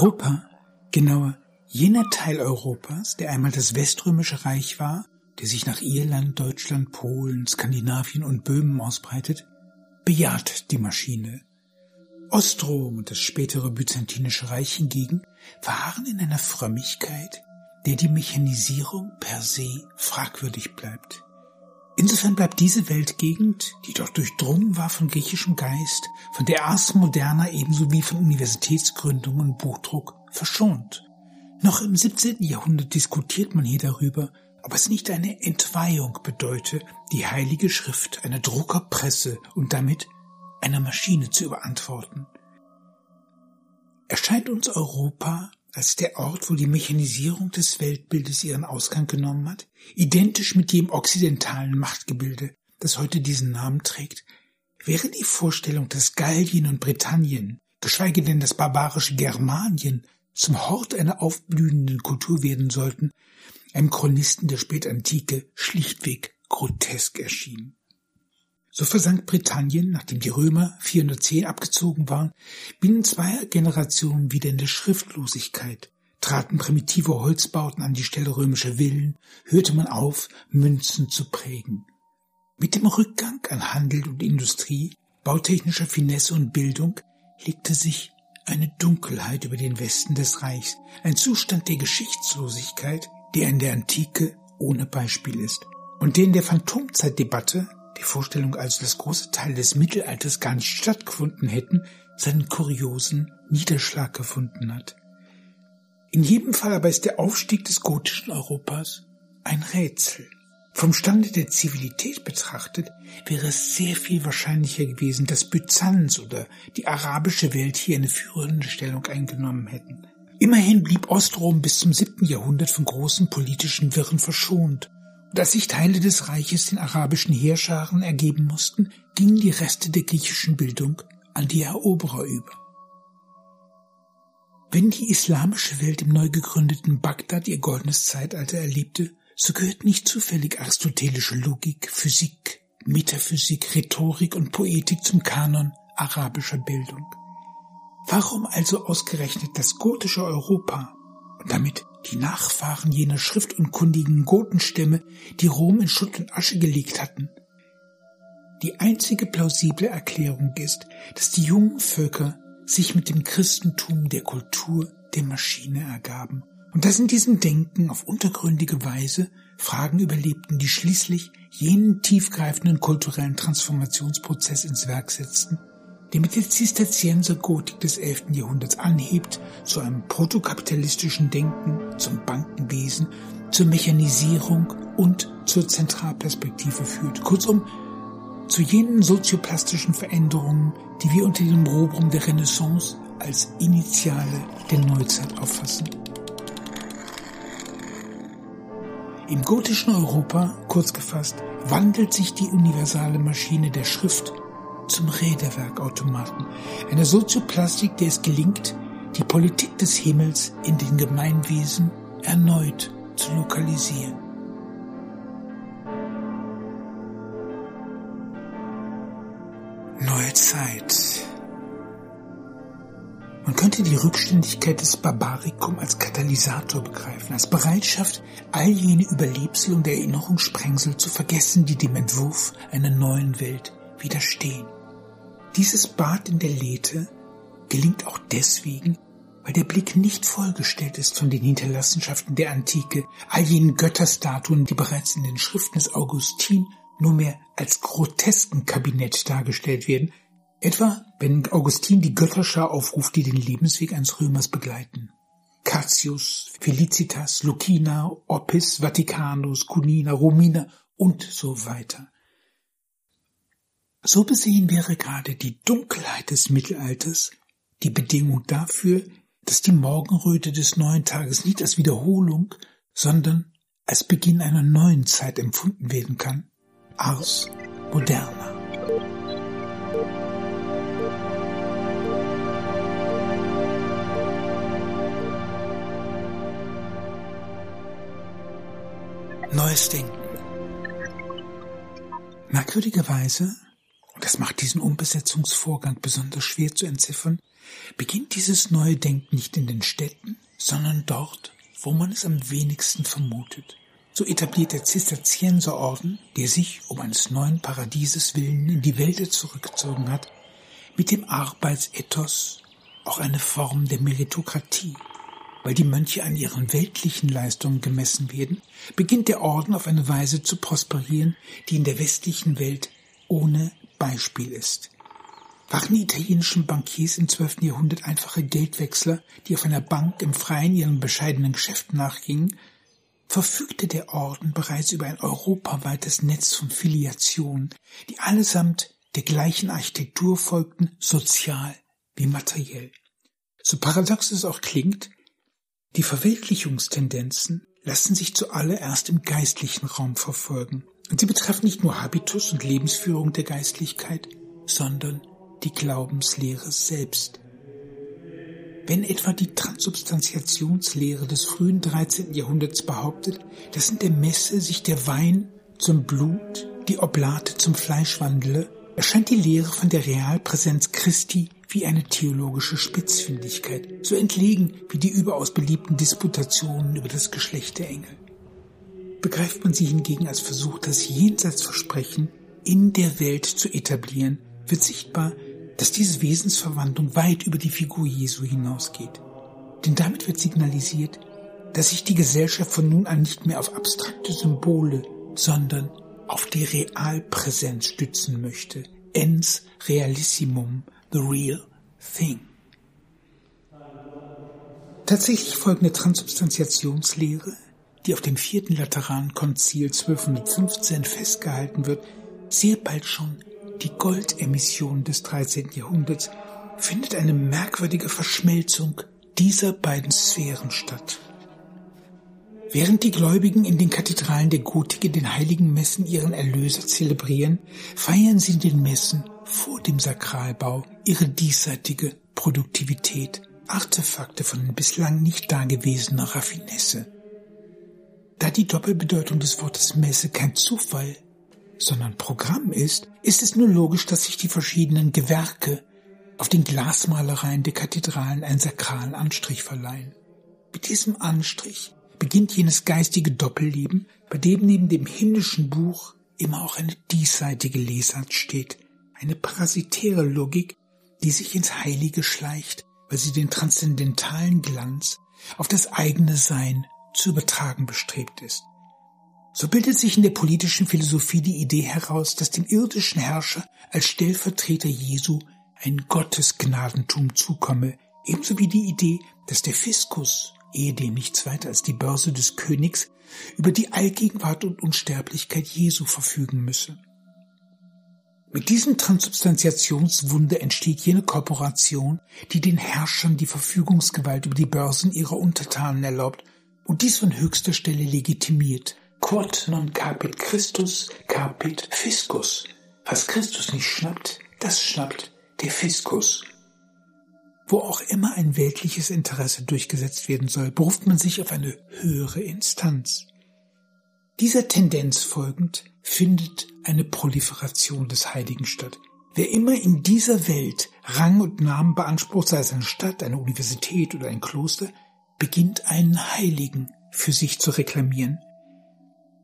Europa, genauer jener Teil Europas, der einmal das Weströmische Reich war, der sich nach Irland, Deutschland, Polen, Skandinavien und Böhmen ausbreitet, bejaht die Maschine. Ostrom und das spätere Byzantinische Reich hingegen verharren in einer Frömmigkeit, der die Mechanisierung per se fragwürdig bleibt. Insofern bleibt diese Weltgegend, die doch durchdrungen war von griechischem Geist, von der Ars Moderna ebenso wie von Universitätsgründung und Buchdruck verschont. Noch im 17. Jahrhundert diskutiert man hier darüber, ob es nicht eine Entweihung bedeute, die heilige Schrift einer Druckerpresse und damit einer Maschine zu überantworten. Erscheint uns Europa als der Ort, wo die Mechanisierung des Weltbildes ihren Ausgang genommen hat, identisch mit dem okzidentalen Machtgebilde, das heute diesen Namen trägt, wäre die Vorstellung, dass Gallien und Britannien, geschweige denn das barbarische Germanien, zum Hort einer aufblühenden Kultur werden sollten, einem Chronisten der Spätantike schlichtweg grotesk erschien. So versank Britannien, nachdem die Römer 410 abgezogen waren, binnen zweier Generationen wieder in der Schriftlosigkeit, traten primitive Holzbauten an die Stelle römischer Villen, hörte man auf, Münzen zu prägen. Mit dem Rückgang an Handel und Industrie, bautechnischer Finesse und Bildung legte sich eine Dunkelheit über den Westen des Reichs, ein Zustand der Geschichtslosigkeit, der in der Antike ohne Beispiel ist und der in der Phantomzeitdebatte die Vorstellung also, dass große Teile des Mittelalters gar nicht stattgefunden hätten, seinen kuriosen Niederschlag gefunden hat. In jedem Fall aber ist der Aufstieg des gotischen Europas ein Rätsel. Vom Stande der Zivilität betrachtet wäre es sehr viel wahrscheinlicher gewesen, dass Byzanz oder die arabische Welt hier eine führende Stellung eingenommen hätten. Immerhin blieb Ostrom bis zum siebten Jahrhundert von großen politischen Wirren verschont und als sich Teile des Reiches den arabischen Heerscharen ergeben mussten, gingen die Reste der griechischen Bildung an die Eroberer über. Wenn die islamische Welt im neu gegründeten Bagdad ihr goldenes Zeitalter erlebte, so gehört nicht zufällig aristotelische Logik, Physik, Metaphysik, Rhetorik und Poetik zum Kanon arabischer Bildung. Warum also ausgerechnet das gotische Europa und damit die Nachfahren jener schriftunkundigen Gotenstämme, die Rom in Schutt und Asche gelegt hatten. Die einzige plausible Erklärung ist, dass die jungen Völker sich mit dem Christentum der Kultur der Maschine ergaben und dass in diesem Denken auf untergründige Weise Fragen überlebten, die schließlich jenen tiefgreifenden kulturellen Transformationsprozess ins Werk setzten, der mit der Zisterziensergotik des 11. Jahrhunderts anhebt, zu einem protokapitalistischen Denken, zum Bankenwesen, zur Mechanisierung und zur Zentralperspektive führt. Kurzum, zu jenen sozioplastischen Veränderungen, die wir unter dem Rubrum der Renaissance als Initiale der Neuzeit auffassen. Im gotischen Europa, kurz gefasst, wandelt sich die universale Maschine der Schrift zum Räderwerkautomaten, einer Sozioplastik, der es gelingt, die Politik des Himmels in den Gemeinwesen erneut zu lokalisieren. Neue Zeit. Man könnte die Rückständigkeit des Barbarikum als Katalysator begreifen, als Bereitschaft, all jene Überlebsel und Erinnerungssprengsel zu vergessen, die dem Entwurf einer neuen Welt widerstehen. Dieses Bad in der Lethe gelingt auch deswegen, weil der Blick nicht vollgestellt ist von den Hinterlassenschaften der Antike, all jenen Götterstatuen, die bereits in den Schriften des Augustin nur mehr als grotesken Kabinett dargestellt werden, etwa wenn Augustin die Götterschar aufruft, die den Lebensweg eines Römers begleiten. Cassius, Felicitas, Lucina, Oppis, Vaticanus, Cunina, Romina und so weiter. So besehen wäre gerade die Dunkelheit des Mittelalters die Bedingung dafür, dass die Morgenröte des neuen Tages nicht als Wiederholung, sondern als Beginn einer neuen Zeit empfunden werden kann. Ars moderna. Neues Denken. Merkwürdigerweise das macht diesen Umbesetzungsvorgang besonders schwer zu entziffern, beginnt dieses neue Denken nicht in den Städten, sondern dort, wo man es am wenigsten vermutet. So etabliert der Zisterzienserorden, der sich um eines neuen Paradieses willen in die Wälder zurückgezogen hat, mit dem Arbeitsethos auch eine Form der Meritokratie. Weil die Mönche an ihren weltlichen Leistungen gemessen werden, beginnt der Orden auf eine Weise zu prosperieren, die in der westlichen Welt ohne Beispiel ist. Waren die italienischen Bankiers im 12. Jahrhundert einfache Geldwechsler, die auf einer Bank im Freien ihren bescheidenen Geschäften nachgingen, verfügte der Orden bereits über ein europaweites Netz von Filiationen, die allesamt der gleichen Architektur folgten, sozial wie materiell. So paradox es auch klingt, die Verweltlichungstendenzen lassen sich zuallererst im geistlichen Raum verfolgen. Und sie betreffen nicht nur Habitus und Lebensführung der Geistlichkeit, sondern die Glaubenslehre selbst. Wenn etwa die Transubstantiationslehre des frühen 13. Jahrhunderts behauptet, dass in der Messe sich der Wein zum Blut, die Oblate zum Fleisch wandle, erscheint die Lehre von der Realpräsenz Christi wie eine theologische Spitzfindigkeit, so entlegen wie die überaus beliebten Disputationen über das Geschlecht der Engel. Begreift man sie hingegen als Versuch, das Jenseitsversprechen in der Welt zu etablieren, wird sichtbar, dass diese Wesensverwandlung weit über die Figur Jesu hinausgeht. Denn damit wird signalisiert, dass sich die Gesellschaft von nun an nicht mehr auf abstrakte Symbole, sondern auf die Realpräsenz stützen möchte. Ens realissimum, the real thing. Tatsächlich folgende Transubstantiationslehre, die auf dem vierten Laterankonzil 1215 festgehalten wird, sehr bald schon die Goldemission des 13. Jahrhunderts, findet eine merkwürdige Verschmelzung dieser beiden Sphären statt. Während die Gläubigen in den Kathedralen der Gotik in den heiligen Messen ihren Erlöser zelebrieren, feiern sie in den Messen vor dem Sakralbau ihre diesseitige Produktivität, Artefakte von bislang nicht dagewesener Raffinesse. Da die Doppelbedeutung des Wortes Messe kein Zufall, sondern Programm ist, ist es nur logisch, dass sich die verschiedenen Gewerke auf den Glasmalereien der Kathedralen einen sakralen Anstrich verleihen. Mit diesem Anstrich beginnt jenes geistige Doppelleben, bei dem neben dem himmlischen Buch immer auch eine diesseitige Lesart steht, eine parasitäre Logik, die sich ins Heilige schleicht, weil sie den transzendentalen Glanz auf das eigene Sein zu übertragen bestrebt ist. So bildet sich in der politischen Philosophie die Idee heraus, dass dem irdischen Herrscher als Stellvertreter Jesu ein Gottesgnadentum zukomme, ebenso wie die Idee, dass der Fiskus, ehedem nichts weiter als die Börse des Königs, über die Allgegenwart und Unsterblichkeit Jesu verfügen müsse. Mit diesem Transubstantiationswunder entsteht jene Korporation, die den Herrschern die Verfügungsgewalt über die Börsen ihrer Untertanen erlaubt und dies von höchster Stelle legitimiert. Quod non capit Christus, capit Fiscus. Was Christus nicht schnappt, das schnappt der Fiskus. Wo auch immer ein weltliches Interesse durchgesetzt werden soll, beruft man sich auf eine höhere Instanz. Dieser Tendenz folgend findet eine Proliferation des Heiligen statt. Wer immer in dieser Welt Rang und Namen beansprucht, sei es eine Stadt, eine Universität oder ein Kloster, beginnt einen Heiligen für sich zu reklamieren.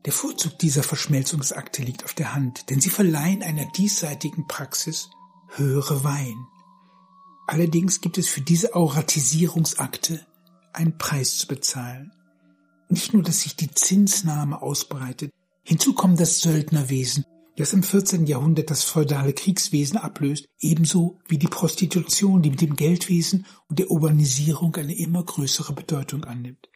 Der Vorzug dieser Verschmelzungsakte liegt auf der Hand, denn sie verleihen einer diesseitigen Praxis höhere Wein. Allerdings gibt es für diese Auratisierungsakte einen Preis zu bezahlen. Nicht nur, dass sich die Zinsnahme ausbreitet, hinzu kommt das Söldnerwesen, das im 14. Jahrhundert das feudale Kriegswesen ablöst, ebenso wie die Prostitution, die mit dem Geldwesen und der Urbanisierung eine immer größere Bedeutung annimmt.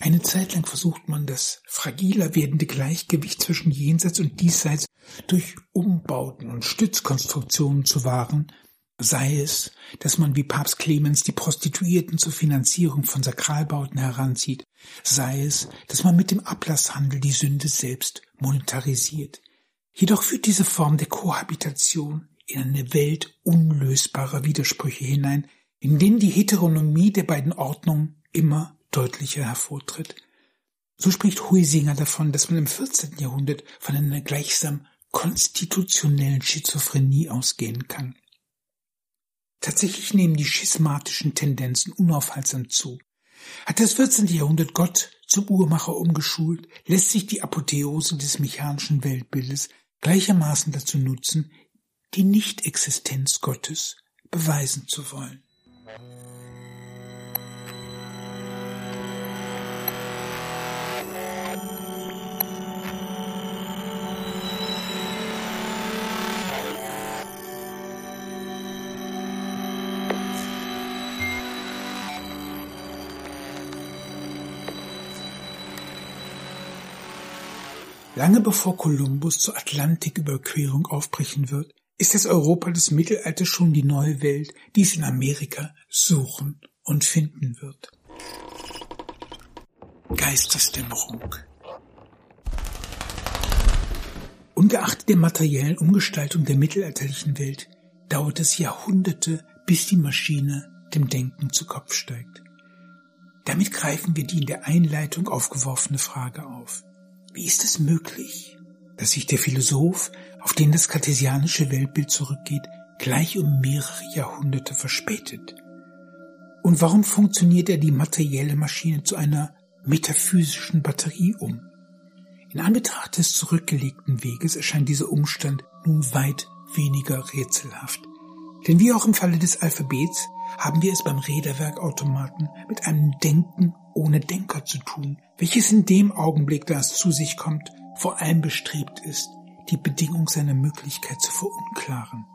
Eine Zeit lang versucht man das fragiler werdende Gleichgewicht zwischen Jenseits und Diesseits durch Umbauten und Stützkonstruktionen zu wahren, sei es, dass man wie Papst Clemens die Prostituierten zur Finanzierung von Sakralbauten heranzieht, sei es, dass man mit dem Ablasshandel die Sünde selbst monetarisiert. Jedoch führt diese Form der Kohabitation in eine Welt unlösbarer Widersprüche hinein, in denen die Heteronomie der beiden Ordnungen immer deutlicher hervortritt. So spricht Huisinger davon, dass man im 14. Jahrhundert von einer gleichsam konstitutionellen Schizophrenie ausgehen kann. Tatsächlich nehmen die schismatischen Tendenzen unaufhaltsam zu. Hat das 14. Jahrhundert Gott zum Uhrmacher umgeschult, lässt sich die Apotheose des mechanischen Weltbildes gleichermaßen dazu nutzen, die Nichtexistenz Gottes beweisen zu wollen. Lange bevor Kolumbus zur Atlantiküberquerung aufbrechen wird, ist das Europa des Mittelalters schon die neue Welt, die es in Amerika suchen und finden wird. Geistersdämmerung Ungeachtet der materiellen Umgestaltung der mittelalterlichen Welt dauert es Jahrhunderte, bis die Maschine dem Denken zu Kopf steigt. Damit greifen wir die in der Einleitung aufgeworfene Frage auf. Wie ist es möglich, dass sich der Philosoph, auf den das kartesianische Weltbild zurückgeht, gleich um mehrere Jahrhunderte verspätet? Und warum funktioniert er die materielle Maschine zu einer metaphysischen Batterie um? In Anbetracht des zurückgelegten Weges erscheint dieser Umstand nun weit weniger rätselhaft. Denn wie auch im Falle des Alphabets haben wir es beim Räderwerkautomaten mit einem Denken ohne Denker zu tun, welches in dem Augenblick, da es zu sich kommt, vor allem bestrebt ist, die Bedingung seiner Möglichkeit zu verunklaren.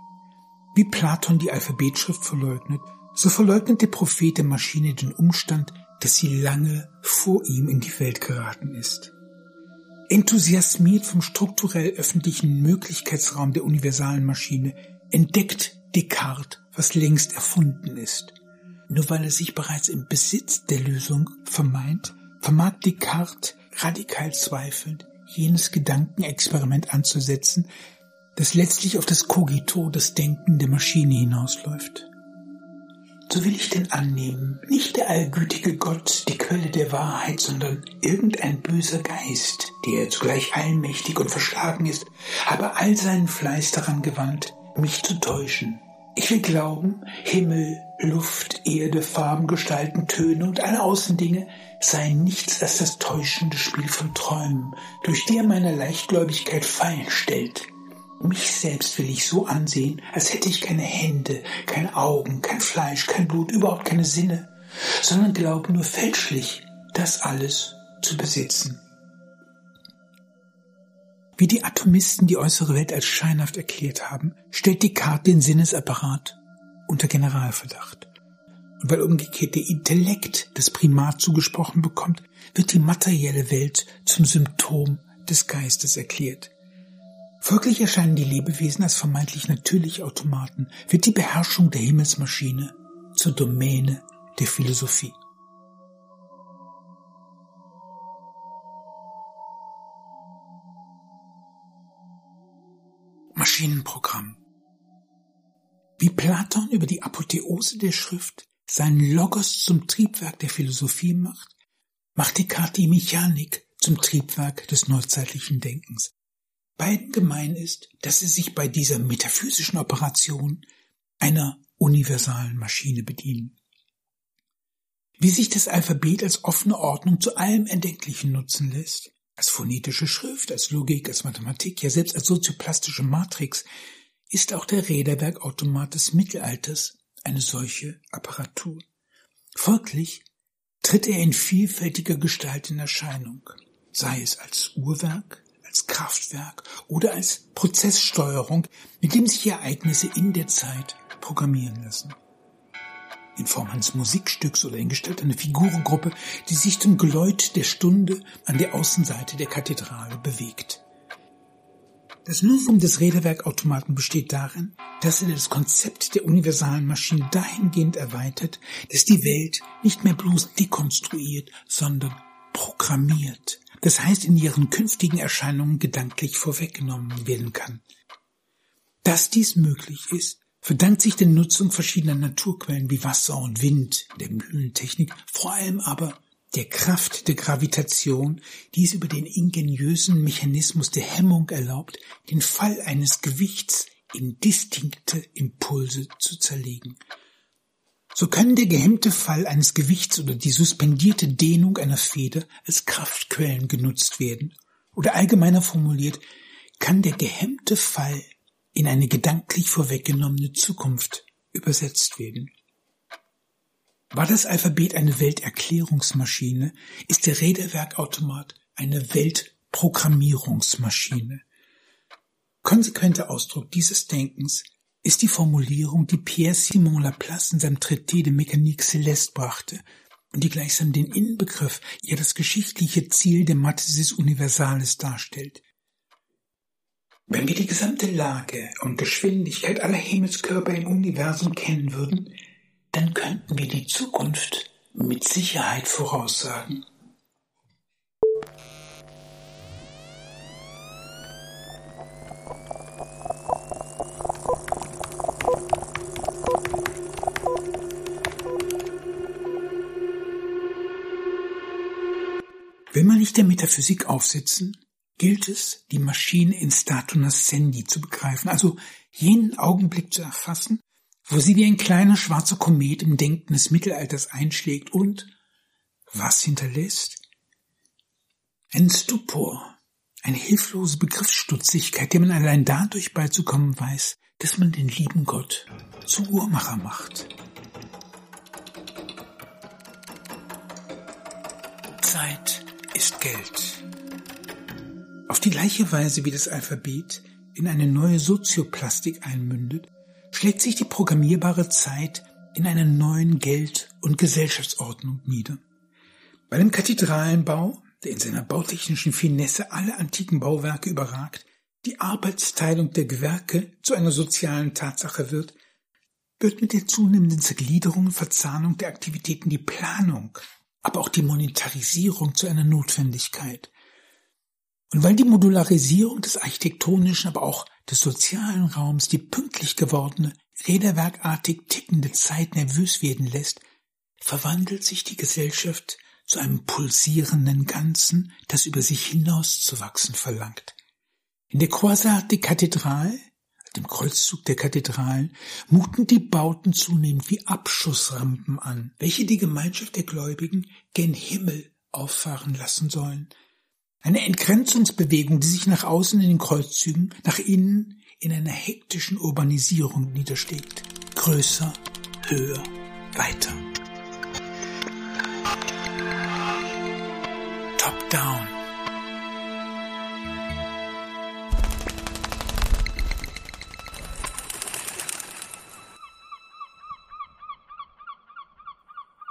Wie Platon die Alphabetschrift verleugnet, so verleugnet der Prophet der Maschine den Umstand, dass sie lange vor ihm in die Welt geraten ist. Enthusiasmiert vom strukturell öffentlichen Möglichkeitsraum der universalen Maschine entdeckt Descartes, was längst erfunden ist. Nur weil er sich bereits im Besitz der Lösung vermeint, vermag Descartes radikal zweifelnd jenes Gedankenexperiment anzusetzen, das letztlich auf das Cogito, das Denken der Maschine hinausläuft. So will ich denn annehmen, nicht der allgütige Gott, die Quelle der Wahrheit, sondern irgendein böser Geist, der zugleich allmächtig und verschlagen ist, habe all seinen Fleiß daran gewandt, mich zu täuschen. Ich will glauben, Himmel, Luft, Erde, Farben, Gestalten, Töne und alle Außendinge seien nichts als das täuschende Spiel von Träumen, durch die er meiner Leichtgläubigkeit Fallen stellt. Mich selbst will ich so ansehen, als hätte ich keine Hände, keine Augen, kein Fleisch, kein Blut, überhaupt keine Sinne, sondern glaube nur fälschlich, das alles zu besitzen. Wie die Atomisten die äußere Welt als scheinhaft erklärt haben, stellt Descartes den Sinnesapparat unter Generalverdacht. Und weil umgekehrt der Intellekt das Primat zugesprochen bekommt, wird die materielle Welt zum Symptom des Geistes erklärt. Folglich erscheinen die Lebewesen als vermeintlich natürliche Automaten, wird die Beherrschung der Himmelsmaschine zur Domäne der Philosophie. Maschinenprogramm. Wie Platon über die Apotheose der Schrift seinen Logos zum Triebwerk der Philosophie macht, macht Descartes die Mechanik zum Triebwerk des neuzeitlichen Denkens. Beiden gemein ist, dass sie sich bei dieser metaphysischen Operation einer universalen Maschine bedienen. Wie sich das Alphabet als offene Ordnung zu allem Erdenklichen nutzen lässt, als phonetische Schrift, als Logik, als Mathematik, ja selbst als sozioplastische Matrix, ist auch der Räderwerkautomat des Mittelalters eine solche Apparatur. Folglich tritt er in vielfältiger Gestalt in Erscheinung, sei es als Uhrwerk, als Kraftwerk oder als Prozesssteuerung, mit dem sich Ereignisse in der Zeit programmieren lassen. In Form eines Musikstücks oder in Gestalt einer Figurengruppe, die sich zum Geläut der Stunde an der Außenseite der Kathedrale bewegt. Das Novum des Räderwerkautomaten besteht darin, dass er das Konzept der universalen Maschine dahingehend erweitert, dass die Welt nicht mehr bloß dekonstruiert, sondern programmiert, das heißt in ihren künftigen Erscheinungen gedanklich vorweggenommen werden kann. Dass dies möglich ist, verdankt sich der Nutzung verschiedener Naturquellen wie Wasser und Wind, der Mühlentechnik, vor allem aber der Kraft der Gravitation, die es über den ingeniösen Mechanismus der Hemmung erlaubt, den Fall eines Gewichts in distinkte Impulse zu zerlegen. So kann der gehemmte Fall eines Gewichts oder die suspendierte Dehnung einer Feder als Kraftquellen genutzt werden. Oder allgemeiner formuliert, kann der gehemmte Fall in eine gedanklich vorweggenommene Zukunft übersetzt werden. War das Alphabet eine Welterklärungsmaschine, ist der Räderwerkautomat eine Weltprogrammierungsmaschine. Konsequenter Ausdruck dieses Denkens ist die Formulierung, die Pierre-Simon Laplace in seinem Traité de Mécanique Céleste brachte und die gleichsam den Innenbegriff, ja das geschichtliche Ziel der Mathesis Universalis darstellt. Wenn wir die gesamte Lage und Geschwindigkeit aller Himmelskörper im Universum kennen würden, dann könnten wir die Zukunft mit Sicherheit voraussagen. Will man nicht der Metaphysik aufsitzen, gilt es, die Maschine in statu nascendi zu begreifen, also jenen Augenblick zu erfassen, wo sie wie ein kleiner schwarzer Komet im Denken des Mittelalters einschlägt und was hinterlässt? Ein Stupor, eine hilflose Begriffsstutzigkeit, der man allein dadurch beizukommen weiß, dass man den lieben Gott zum Uhrmacher macht. Zeit ist Geld. Auf die gleiche Weise wie das Alphabet in eine neue Sozioplastik einmündet, schlägt sich die programmierbare Zeit in einer neuen Geld- und Gesellschaftsordnung nieder. Bei dem Kathedralenbau, der in seiner bautechnischen Finesse alle antiken Bauwerke überragt, die Arbeitsteilung der Gewerke zu einer sozialen Tatsache wird, wird mit der zunehmenden Zergliederung und Verzahnung der Aktivitäten die Planung, aber auch die Monetarisierung zu einer Notwendigkeit. Und weil die Modularisierung des architektonischen, aber auch des sozialen Raums die pünktlich gewordene, räderwerkartig tickende Zeit nervös werden lässt, verwandelt sich die Gesellschaft zu einem pulsierenden Ganzen, das über sich hinauszuwachsen verlangt. In der Croisade Kathedrale, dem Kreuzzug der Kathedralen, muten die Bauten zunehmend wie Abschussrampen an, welche die Gemeinschaft der Gläubigen gen Himmel auffahren lassen sollen, eine Entgrenzungsbewegung, die sich nach außen in den Kreuzzügen, nach innen in einer hektischen Urbanisierung niederschlägt. Größer, höher, weiter. Top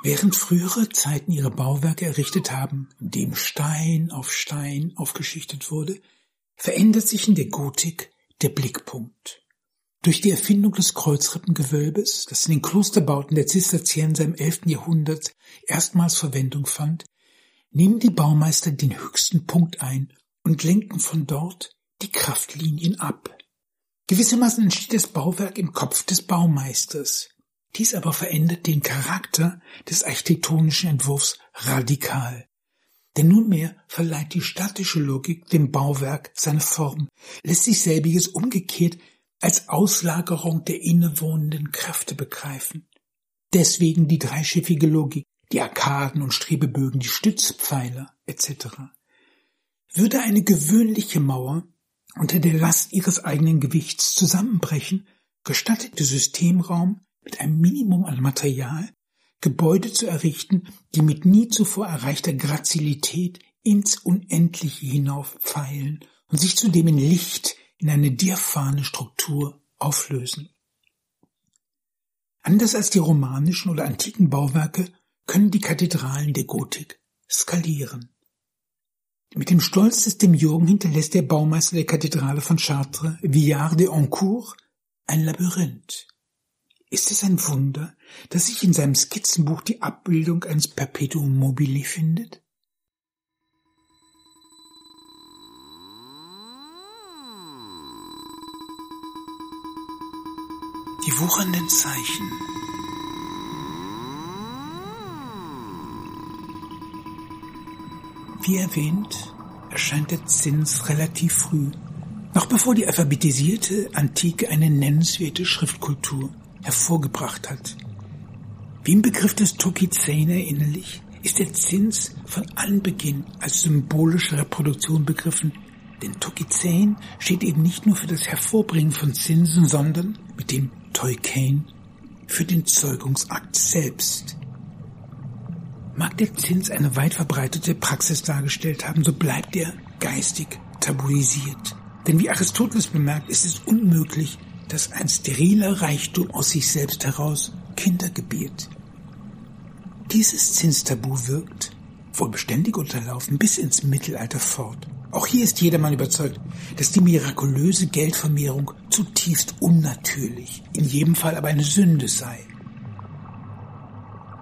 Während frühere Zeiten ihre Bauwerke errichtet haben, indem Stein auf Stein aufgeschichtet wurde, verändert sich in der Gotik der Blickpunkt. Durch die Erfindung des Kreuzrippengewölbes, das in den Klosterbauten der Zisterzienser im 11. Jahrhundert erstmals Verwendung fand, nehmen die Baumeister den höchsten Punkt ein und lenken von dort die Kraftlinien ab. Gewissermaßen entsteht das Bauwerk im Kopf des Baumeisters, dies aber verändert den Charakter des architektonischen Entwurfs radikal. Denn nunmehr verleiht die statische Logik dem Bauwerk seine Form, lässt sich selbiges umgekehrt als Auslagerung der innewohnenden Kräfte begreifen. Deswegen die dreischiffige Logik, die Arkaden und Strebebögen, die Stützpfeiler etc. Würde eine gewöhnliche Mauer unter der Last ihres eigenen Gewichts zusammenbrechen, gestattet der Systemraum mit einem Minimum an Material Gebäude zu errichten, die mit nie zuvor erreichter Grazilität ins Unendliche hinauf pfeilen und sich zudem in Licht in eine diaphane Struktur auflösen. Anders als die romanischen oder antiken Bauwerke können die Kathedralen der Gotik skalieren. Mit dem Stolz des Demiurgen hinterlässt der Baumeister der Kathedrale von Chartres, Villard de Honcourt, ein Labyrinth. Ist es ein Wunder, dass sich in seinem Skizzenbuch die Abbildung eines Perpetuum mobile findet? Die wuchernden Zeichen Wie erwähnt, erscheint der Zins relativ früh, noch bevor die alphabetisierte Antike eine nennenswerte Schriftkultur hervorgebracht hat. Wie im Begriff des Tokizen erinnerlich, ist der Zins von Anbeginn als symbolische Reproduktion begriffen, denn Tokizen steht eben nicht nur für das Hervorbringen von Zinsen, sondern mit dem Toikein für den Zeugungsakt selbst. Mag der Zins eine weit verbreitete Praxis dargestellt haben, so bleibt er geistig tabuisiert. Denn wie Aristoteles bemerkt, ist es unmöglich, dass ein steriler Reichtum aus sich selbst heraus Kinder gebiert. Dieses Zinstabu wirkt, wohl beständig unterlaufen, bis ins Mittelalter fort. Auch hier ist jedermann überzeugt, dass die mirakulöse Geldvermehrung zutiefst unnatürlich, in jedem Fall aber eine Sünde sei.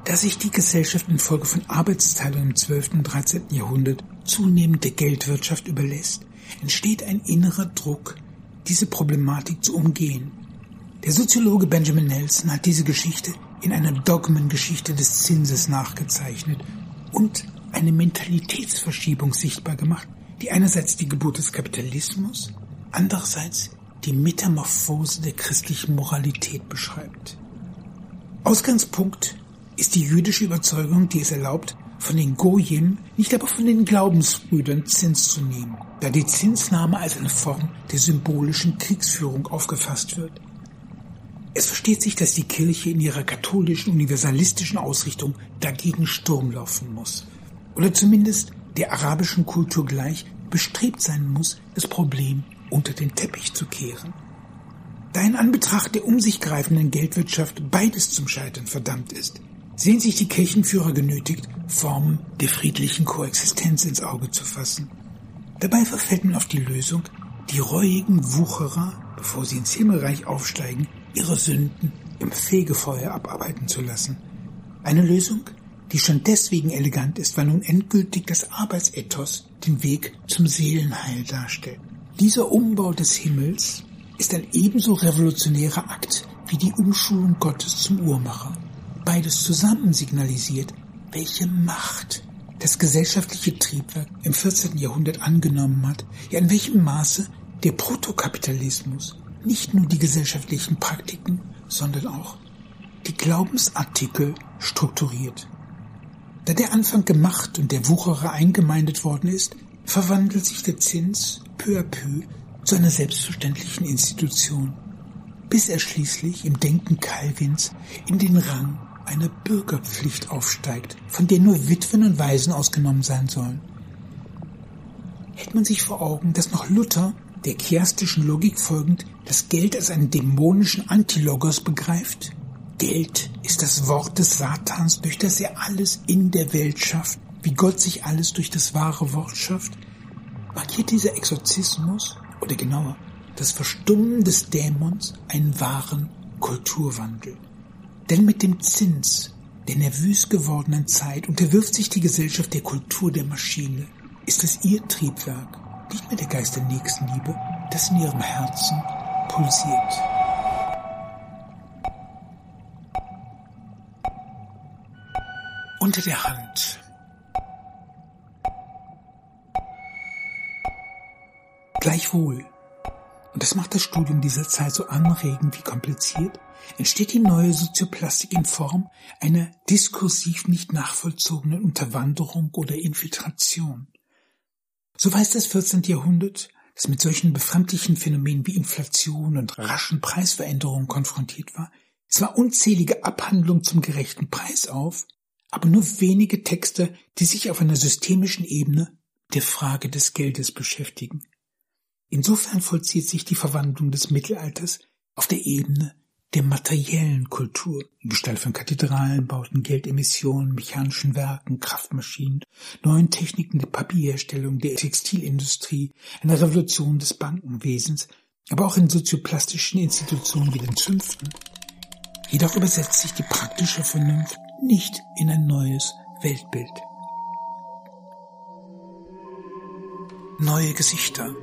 Da sich die Gesellschaft infolge von Arbeitsteilung im 12. und 13. Jahrhundert zunehmend der Geldwirtschaft überlässt, entsteht ein innerer Druck, diese Problematik zu umgehen. Der Soziologe Benjamin Nelson hat diese Geschichte in einer Dogmengeschichte des Zinses nachgezeichnet und eine Mentalitätsverschiebung sichtbar gemacht, die einerseits die Geburt des Kapitalismus, andererseits die Metamorphose der christlichen Moralität beschreibt. Ausgangspunkt ist die jüdische Überzeugung, die es erlaubt, von den Goyim, nicht aber von den Glaubensbrüdern Zins zu nehmen, da die Zinsnahme als eine Form der symbolischen Kriegsführung aufgefasst wird. Es versteht sich, dass die Kirche in ihrer katholischen universalistischen Ausrichtung dagegen Sturm laufen muss. Oder zumindest der arabischen Kultur gleich bestrebt sein muss, das Problem unter den Teppich zu kehren. Da in Anbetracht der um sich greifenden Geldwirtschaft beides zum Scheitern verdammt ist, sehen sich die Kirchenführer genötigt, Formen der friedlichen Koexistenz ins Auge zu fassen. Dabei verfällt man auf die Lösung, die reuigen Wucherer, bevor sie ins Himmelreich aufsteigen, ihre Sünden im Fegefeuer abarbeiten zu lassen. Eine Lösung, die schon deswegen elegant ist, weil nun endgültig das Arbeitsethos den Weg zum Seelenheil darstellt. Dieser Umbau des Himmels ist ein ebenso revolutionärer Akt wie die Umschulung Gottes zum Uhrmacher. Beides zusammen signalisiert, welche Macht das gesellschaftliche Triebwerk im 14. Jahrhundert angenommen hat, ja in welchem Maße der Protokapitalismus nicht nur die gesellschaftlichen Praktiken, sondern auch die Glaubensartikel strukturiert. Da der Anfang gemacht und der Wucherer eingemeindet worden ist, verwandelt sich der Zins peu à peu zu einer selbstverständlichen Institution, bis er schließlich im Denken Calvins in den Rang einer Bürgerpflicht aufsteigt, von der nur Witwen und Waisen ausgenommen sein sollen. Hält man sich vor Augen, dass noch Luther, der chiastischen Logik folgend, das Geld als einen dämonischen Antilogos begreift, Geld ist das Wort des Satans, durch das er alles in der Welt schafft, wie Gott sich alles durch das wahre Wort schafft. Markiert dieser Exorzismus, oder genauer, das Verstummen des Dämons einen wahren Kulturwandel. Denn mit dem Zins der nervös gewordenen Zeit unterwirft sich die Gesellschaft der Kultur der Maschine. Ist es ihr Triebwerk, nicht mehr der Geist der Nächstenliebe, das in ihrem Herzen pulsiert. unter der Hand. Gleichwohl, und das macht das Studium dieser Zeit so anregend wie kompliziert, entsteht die neue Sozioplastik in Form einer diskursiv nicht nachvollzogenen Unterwanderung oder Infiltration. So weiß das 14. Jahrhundert, das mit solchen befremdlichen Phänomenen wie Inflation und raschen Preisveränderungen konfrontiert war, zwar unzählige Abhandlungen zum gerechten Preis auf, aber nur wenige Texte, die sich auf einer systemischen Ebene der Frage des Geldes beschäftigen. Insofern vollzieht sich die Verwandlung des Mittelalters auf der Ebene der materiellen Kultur, in Gestalt von Kathedralen, Bauten, Geldemissionen, mechanischen Werken, Kraftmaschinen, neuen Techniken der Papierherstellung, der Textilindustrie, einer Revolution des Bankenwesens, aber auch in sozioplastischen Institutionen wie den Zünften. Jedoch übersetzt sich die praktische Vernunft nicht in ein neues Weltbild. Neue Gesichter.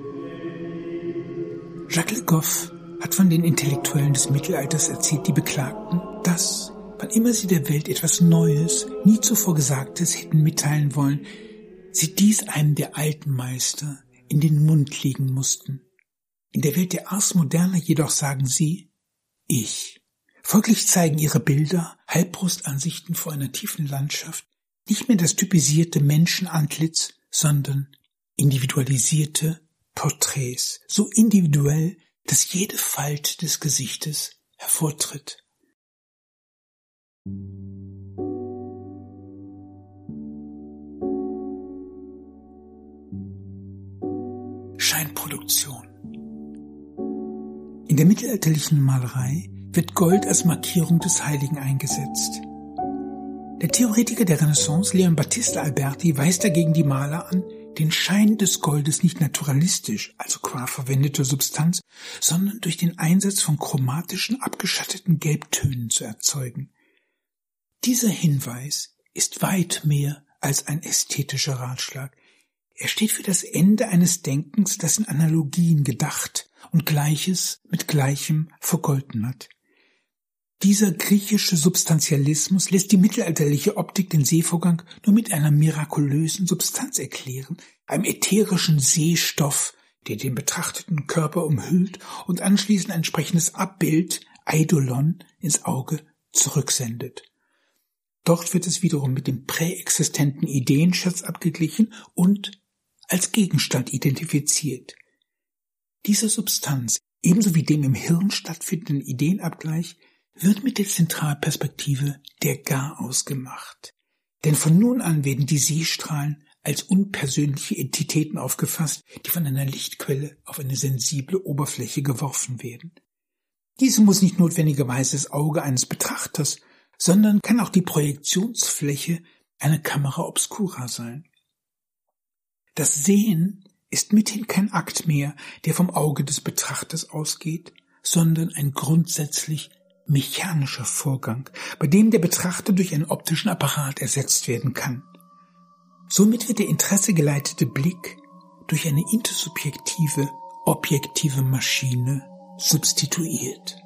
Jacques Le Goff hat von den Intellektuellen des Mittelalters erzählt, die beklagten, dass, wann immer sie der Welt etwas Neues, nie zuvor Gesagtes hätten mitteilen wollen, sie dies einem der alten Meister in den Mund legen mussten. In der Welt der Ars Moderna jedoch sagen sie Ich. Folglich zeigen ihre Bilder Halbbrustansichten vor einer tiefen Landschaft nicht mehr das typisierte Menschenantlitz, sondern individualisierte Porträts, so individuell, dass jede Falte des Gesichtes hervortritt. Scheinproduktion In der mittelalterlichen Malerei wird Gold als Markierung des Heiligen eingesetzt. Der Theoretiker der Renaissance Leon Battista Alberti weist dagegen die Maler an, den Schein des Goldes nicht naturalistisch, also qua verwendeter Substanz, sondern durch den Einsatz von chromatischen, abgeschatteten Gelbtönen zu erzeugen. Dieser Hinweis ist weit mehr als ein ästhetischer Ratschlag. Er steht für das Ende eines Denkens, das in Analogien gedacht und Gleiches mit Gleichem vergolten hat. Dieser griechische Substantialismus lässt die mittelalterliche Optik den Sehvorgang nur mit einer mirakulösen Substanz erklären, einem ätherischen Sehstoff, der den betrachteten Körper umhüllt und anschließend ein entsprechendes Abbild, Eidolon, ins Auge zurücksendet. Dort wird es wiederum mit dem präexistenten Ideenschatz abgeglichen und als Gegenstand identifiziert. Diese Substanz, ebenso wie dem im Hirn stattfindenden Ideenabgleich, wird mit der Zentralperspektive der Gar ausgemacht. Denn von nun an werden die Sehstrahlen als unpersönliche Entitäten aufgefasst, die von einer Lichtquelle auf eine sensible Oberfläche geworfen werden. Diese muss nicht notwendigerweise das Auge eines Betrachters, sondern kann auch die Projektionsfläche einer Kamera obscura sein. Das Sehen ist mithin kein Akt mehr, der vom Auge des Betrachters ausgeht, sondern ein grundsätzlich mechanischer Vorgang, bei dem der Betrachter durch einen optischen Apparat ersetzt werden kann. Somit wird der interessegeleitete Blick durch eine intersubjektive, objektive Maschine substituiert.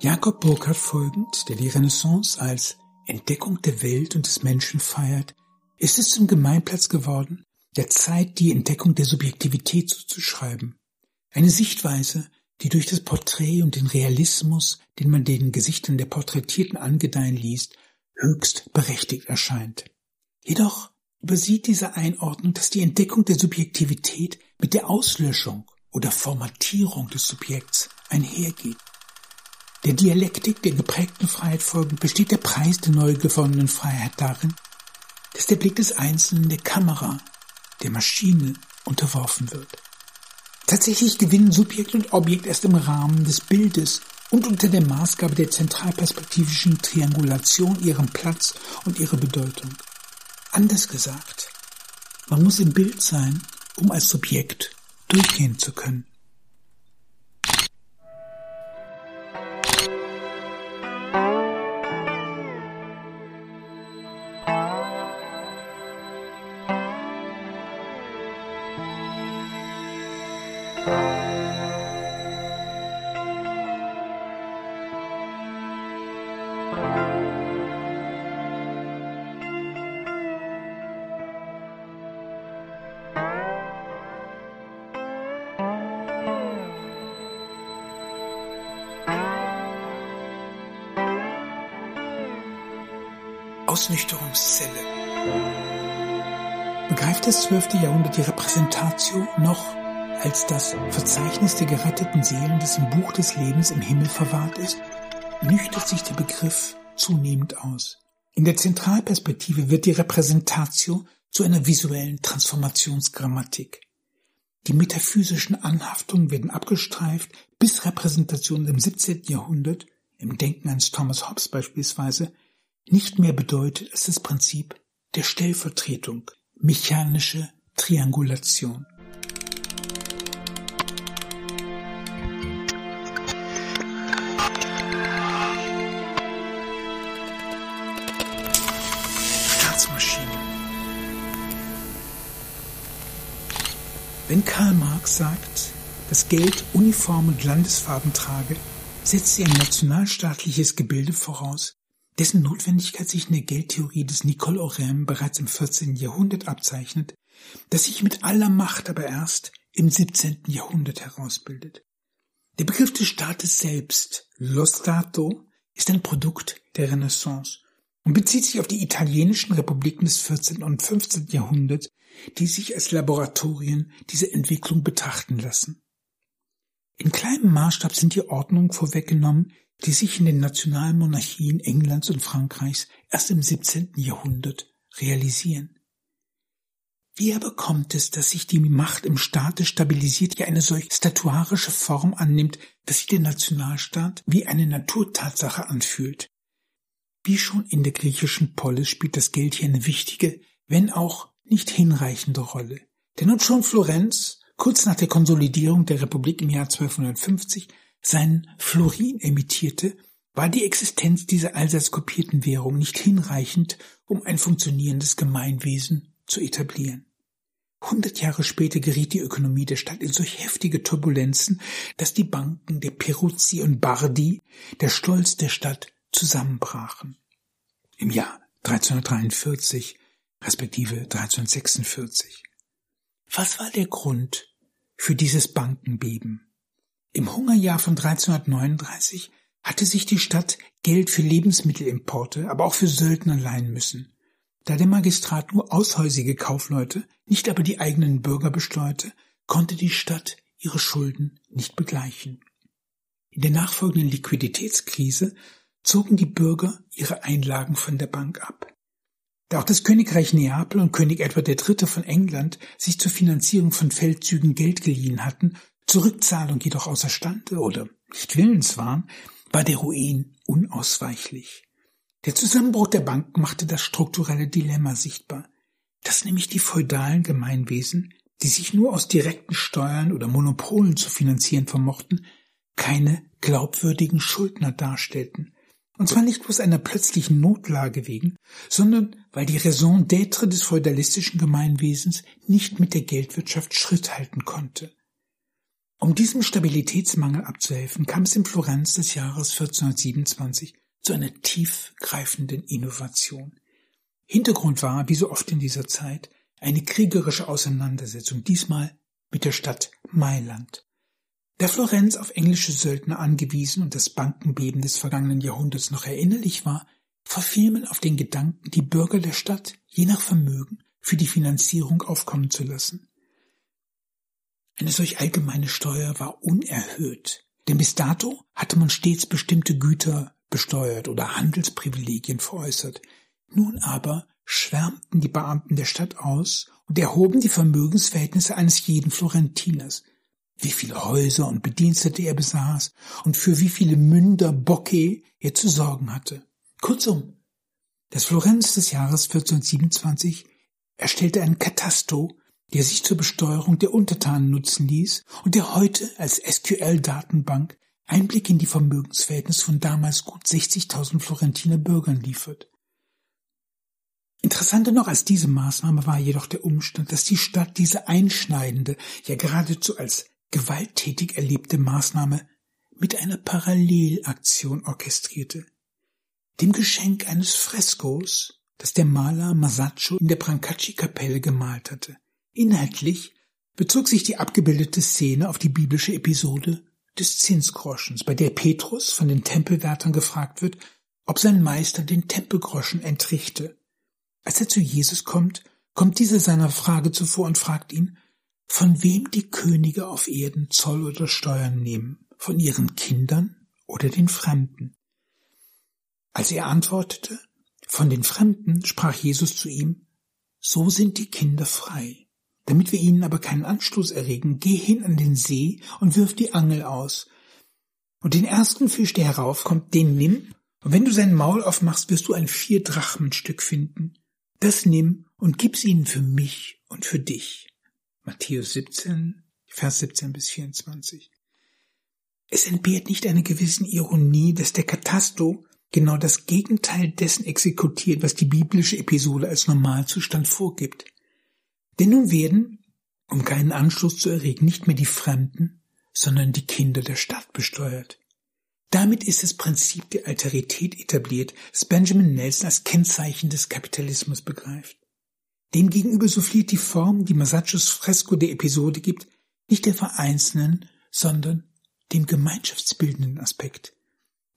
Jakob Burckhardt folgend, der die Renaissance als Entdeckung der Welt und des Menschen feiert, ist es zum Gemeinplatz geworden, der Zeit die Entdeckung der Subjektivität zuzuschreiben. Eine Sichtweise, die durch das Porträt und den Realismus, den man den Gesichtern der Porträtierten angedeihen liest, höchst berechtigt erscheint. Jedoch übersieht diese Einordnung, dass die Entdeckung der Subjektivität mit der Auslöschung oder Formatierung des Subjekts einhergeht. Der Dialektik der geprägten Freiheit folgend besteht der Preis der neu gewonnenen Freiheit darin, dass der Blick des Einzelnen der Kamera der Maschine unterworfen wird. Tatsächlich gewinnen Subjekt und Objekt erst im Rahmen des Bildes und unter der Maßgabe der zentralperspektivischen Triangulation ihren Platz und ihre Bedeutung. Anders gesagt, man muss im Bild sein, um als Subjekt durchgehen zu können. Zwölfte Jahrhundert die Repräsentatio noch als das Verzeichnis der geretteten Seelen, das im Buch des Lebens im Himmel verwahrt ist, nüchtert sich der Begriff zunehmend aus. In der Zentralperspektive wird die Repräsentatio zu einer visuellen Transformationsgrammatik. Die metaphysischen Anhaftungen werden abgestreift, bis Repräsentationen im 17. Jahrhundert, im Denken eines Thomas Hobbes beispielsweise, nicht mehr bedeutet als das Prinzip der Stellvertretung, mechanische Triangulation. Wenn Karl Marx sagt, dass Geld Uniform und Landesfarben trage, setzt sie ein nationalstaatliches Gebilde voraus, dessen Notwendigkeit sich in der Geldtheorie des Nicole Orem bereits im 14. Jahrhundert abzeichnet, das sich mit aller Macht aber erst im 17. Jahrhundert herausbildet. Der Begriff des Staates selbst, lo Stato, ist ein Produkt der Renaissance und bezieht sich auf die italienischen Republiken des 14. und 15. Jahrhunderts, die sich als Laboratorien dieser Entwicklung betrachten lassen. In kleinem Maßstab sind die Ordnungen vorweggenommen, die sich in den nationalen Monarchien Englands und Frankreichs erst im 17. Jahrhundert realisieren. Wie aber kommt es, dass sich die Macht im Staate stabilisiert, ja eine solch statuarische Form annimmt, dass sich der Nationalstaat wie eine Naturtatsache anfühlt? Wie schon in der griechischen Polis spielt das Geld hier eine wichtige, wenn auch nicht hinreichende Rolle. Denn und schon Florenz, kurz nach der Konsolidierung der Republik im Jahr 1250, seinen Florin emittierte, war die Existenz dieser allseits kopierten Währung nicht hinreichend, um ein funktionierendes Gemeinwesen zu etablieren. Hundert Jahre später geriet die Ökonomie der Stadt in solch heftige Turbulenzen, dass die Banken der Peruzzi und Bardi, der Stolz der Stadt, zusammenbrachen. Im Jahr 1343 respektive 1346. Was war der Grund für dieses Bankenbeben? Im Hungerjahr von 1339 hatte sich die Stadt Geld für Lebensmittelimporte, aber auch für Söldner leihen müssen. Da der Magistrat nur aushäusige Kaufleute, nicht aber die eigenen Bürger besteuerte, konnte die Stadt ihre Schulden nicht begleichen. In der nachfolgenden Liquiditätskrise zogen die Bürger ihre Einlagen von der Bank ab. Da auch das Königreich Neapel und König Edward III. von England sich zur Finanzierung von Feldzügen Geld geliehen hatten, zur Rückzahlung jedoch außerstande oder nicht willens waren, war der Ruin unausweichlich. Der Zusammenbruch der Banken machte das strukturelle Dilemma sichtbar, dass nämlich die feudalen Gemeinwesen, die sich nur aus direkten Steuern oder Monopolen zu finanzieren vermochten, keine glaubwürdigen Schuldner darstellten, und zwar nicht bloß einer plötzlichen Notlage wegen, sondern weil die Raison d'être des feudalistischen Gemeinwesens nicht mit der Geldwirtschaft Schritt halten konnte. Um diesem Stabilitätsmangel abzuhelfen, kam es in Florenz des Jahres 1427 zu einer tiefgreifenden Innovation. Hintergrund war, wie so oft in dieser Zeit, eine kriegerische Auseinandersetzung, diesmal mit der Stadt Mailand. Da Florenz auf englische Söldner angewiesen und das Bankenbeben des vergangenen Jahrhunderts noch erinnerlich war, verfiel man auf den Gedanken, die Bürger der Stadt je nach Vermögen für die Finanzierung aufkommen zu lassen. Eine solch allgemeine Steuer war unerhöht, denn bis dato hatte man stets bestimmte Güter besteuert oder Handelsprivilegien veräußert. Nun aber schwärmten die Beamten der Stadt aus und erhoben die Vermögensverhältnisse eines jeden Florentiners – wie viele Häuser und Bedienstete er besaß und für wie viele Münder Bocche er zu sorgen hatte. Kurzum, das Florenz des Jahres 1427 erstellte einen Katasto, der sich zur Besteuerung der Untertanen nutzen ließ und der heute als SQL-Datenbank Einblick in die Vermögensverhältnisse von damals gut 60.000 Florentiner Bürgern liefert. Interessanter noch als diese Maßnahme war jedoch der Umstand, dass die Stadt diese einschneidende, ja geradezu als gewalttätig erlebte Maßnahme mit einer Parallelaktion orchestrierte, dem Geschenk eines Freskos, das der Maler Masaccio in der Brancacci-Kapelle gemalt hatte. Inhaltlich bezog sich die abgebildete Szene auf die biblische Episode des Zinsgroschens, bei der Petrus von den Tempelwärtern gefragt wird, ob sein Meister den Tempelgroschen entrichte. Als er zu Jesus kommt, kommt dieser seiner Frage zuvor und fragt ihn, von wem die Könige auf Erden Zoll oder Steuern nehmen, von ihren Kindern oder den Fremden. Als er antwortete, von den Fremden, sprach Jesus zu ihm, so sind die Kinder frei. Damit wir ihnen aber keinen Anstoß erregen, geh hin an den See und wirf die Angel aus. Und den ersten Fisch, der heraufkommt, den nimm, und wenn du sein Maul aufmachst, wirst du ein vier Drachenstück finden. Das nimm und gib's ihnen für mich und für dich. Matthäus 17, Vers 17 bis 24. Es entbehrt nicht einer gewissen Ironie, dass der Katasto genau das Gegenteil dessen exekutiert, was die biblische Episode als Normalzustand vorgibt. Denn nun werden, um keinen Anschluss zu erregen, nicht mehr die Fremden, sondern die Kinder der Stadt besteuert. Damit ist das Prinzip der Alterität etabliert, das Benjamin Nelson als Kennzeichen des Kapitalismus begreift. Demgegenüber souffliert die Form, die Masaccios Fresko der Episode gibt, nicht der vereinzelnen, sondern dem gemeinschaftsbildenden Aspekt.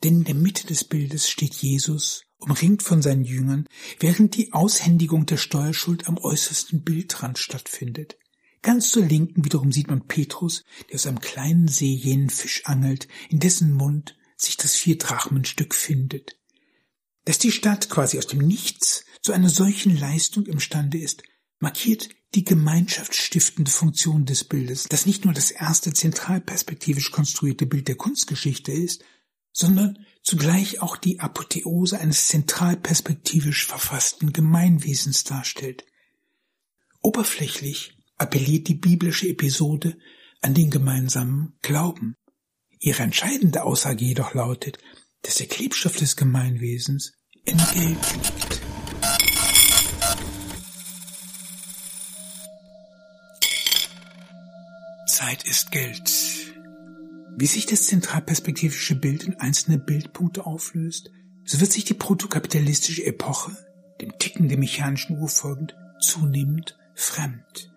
Denn in der Mitte des Bildes steht Jesus, umringt von seinen Jüngern, während die Aushändigung der Steuerschuld am äußersten Bildrand stattfindet. Ganz zur Linken wiederum sieht man Petrus, der aus einem kleinen See jenen Fisch angelt, in dessen Mund sich das Vierdrachmenstück findet. Dass die Stadt quasi aus dem Nichts zu einer solchen Leistung imstande ist, markiert die gemeinschaftsstiftende Funktion des Bildes, das nicht nur das erste zentralperspektivisch konstruierte Bild der Kunstgeschichte ist, sondern zugleich auch die Apotheose eines zentralperspektivisch verfassten Gemeinwesens darstellt. Oberflächlich appelliert die biblische Episode an den gemeinsamen Glauben. Ihre entscheidende Aussage jedoch lautet, dass der Klebstoff des Gemeinwesens in Geld liegt. Zeit ist Geld. Wie sich das zentralperspektivische Bild in einzelne Bildpunkte auflöst, so wird sich die protokapitalistische Epoche, dem Ticken der mechanischen Uhr folgend, zunehmend fremd.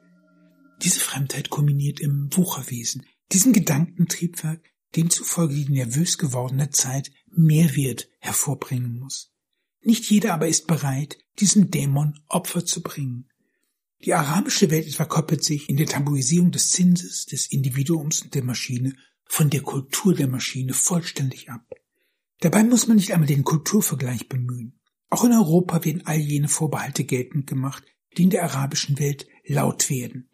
Diese Fremdheit kulminiert im Wucherwesen, diesem Gedankentriebwerk, demzufolge die nervös gewordene Zeit Mehrwert hervorbringen muss. Nicht jeder aber ist bereit, diesem Dämon Opfer zu bringen. Die arabische Welt etwa koppelt sich in der Tabuisierung des Zinses, des Individuums und der Maschine von der Kultur der Maschine vollständig ab. Dabei muss man nicht einmal den Kulturvergleich bemühen. Auch in Europa werden all jene Vorbehalte geltend gemacht, die in der arabischen Welt laut werden.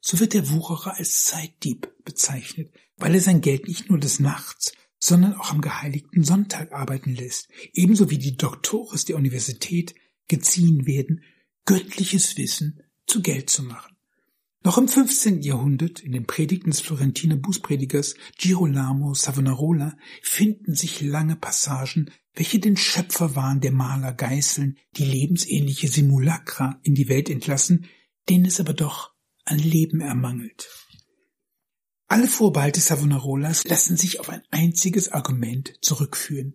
So wird der Wucherer als Zeitdieb bezeichnet, weil er sein Geld nicht nur des Nachts, sondern auch am geheiligten Sonntag arbeiten lässt, ebenso wie die Doktores der Universität geziehen werden, göttliches Wissen zu Geld zu machen. Noch im 15. Jahrhundert, in den Predigten des Florentiner Bußpredigers Girolamo Savonarola, finden sich lange Passagen, welche den Schöpferwahn der Maler geißeln, die lebensähnliche Simulacra in die Welt entlassen, denen es aber doch an Leben ermangelt. Alle Vorbehalte Savonarolas lassen sich auf ein einziges Argument zurückführen,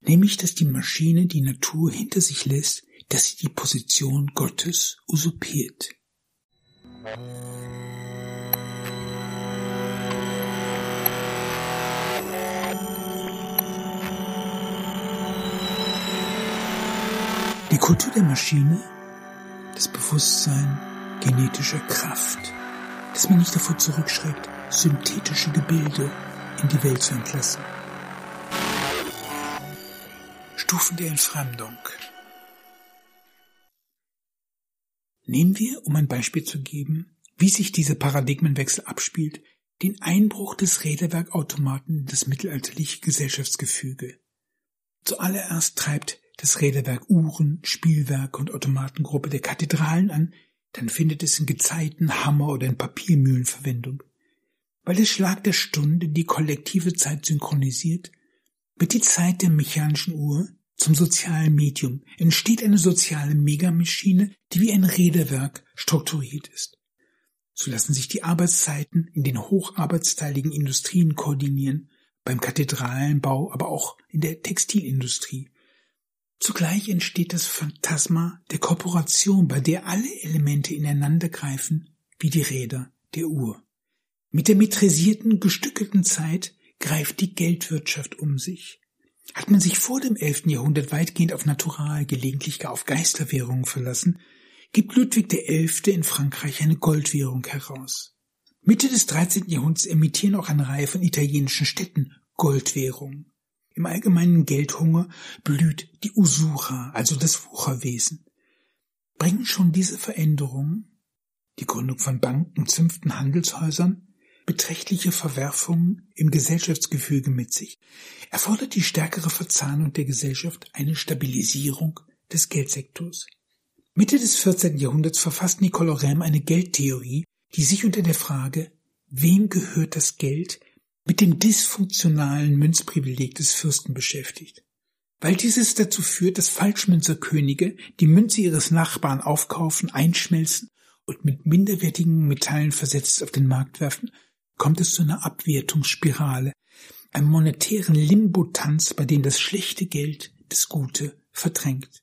nämlich dass die Maschine die Natur hinter sich lässt, dass sie die Position Gottes usurpiert. Die Kultur der Maschine, das Bewusstsein genetischer Kraft, dass man nicht davor zurückschreckt, synthetische Gebilde in die Welt zu entlassen. Stufen der Entfremdung. Nehmen wir, um ein Beispiel zu geben, wie sich dieser Paradigmenwechsel abspielt, den Einbruch des Räderwerkautomaten in das mittelalterliche Gesellschaftsgefüge. Zuallererst treibt das Räderwerk Uhren, Spielwerk und Automatengruppe der Kathedralen an, dann findet es in Gezeiten, Hammer oder in Papiermühlen Verwendung. Weil der Schlag der Stunde die kollektive Zeit synchronisiert, wird die Zeit der mechanischen Uhr zum sozialen Medium, entsteht eine soziale Megamaschine, die wie ein Räderwerk strukturiert ist. So lassen sich die Arbeitszeiten in den hocharbeitsteiligen Industrien koordinieren, beim Kathedralenbau, aber auch in der Textilindustrie, Zugleich entsteht das Phantasma der Korporation, bei der alle Elemente ineinandergreifen, wie die Räder der Uhr. Mit der metrisierten, gestückelten Zeit greift die Geldwirtschaft um sich. Hat man sich vor dem 11. Jahrhundert weitgehend auf Natural, gelegentlich gar auf Geisterwährungen verlassen, gibt Ludwig XI. in Frankreich eine Goldwährung heraus. Mitte des 13. Jahrhunderts emittieren auch eine Reihe von italienischen Städten Goldwährungen. Im allgemeinen Geldhunger blüht die Usura, also das Wucherwesen. Bringen schon diese Veränderungen, die Gründung von Banken, Zünften, Handelshäusern, beträchtliche Verwerfungen im Gesellschaftsgefüge mit sich, erfordert die stärkere Verzahnung der Gesellschaft eine Stabilisierung des Geldsektors. Mitte des 14. Jahrhunderts verfasst Nicolo Rem eine Geldtheorie, die sich unter der Frage, wem gehört das Geld, mit dem dysfunktionalen Münzprivileg des Fürsten beschäftigt. Weil dieses dazu führt, dass Falschmünzerkönige die Münze ihres Nachbarn aufkaufen, einschmelzen und mit minderwertigen Metallen versetzt auf den Markt werfen, kommt es zu einer Abwertungsspirale, einem monetären Limbo-Tanz, bei dem das schlechte Geld das Gute verdrängt.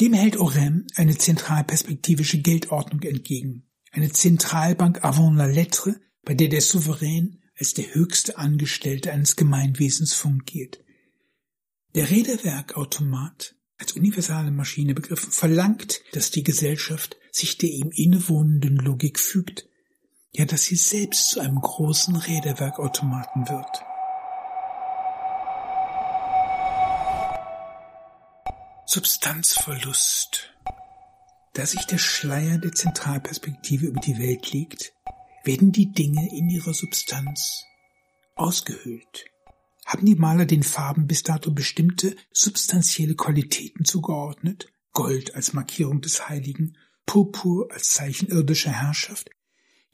Dem hält Orem eine zentralperspektivische Geldordnung entgegen, eine Zentralbank avant la lettre, bei der der Souverän als der höchste Angestellte eines Gemeinwesens fungiert. Der Räderwerkautomat als universale Maschine begriffen verlangt, dass die Gesellschaft sich der ihm innewohnenden Logik fügt, ja dass sie selbst zu einem großen Räderwerkautomaten wird. Substanzverlust. Da sich der Schleier der Zentralperspektive über die Welt legt, werden die Dinge in ihrer Substanz ausgehöhlt. Haben die Maler den Farben bis dato bestimmte substanzielle Qualitäten zugeordnet? Gold als Markierung des Heiligen, Purpur als Zeichen irdischer Herrschaft?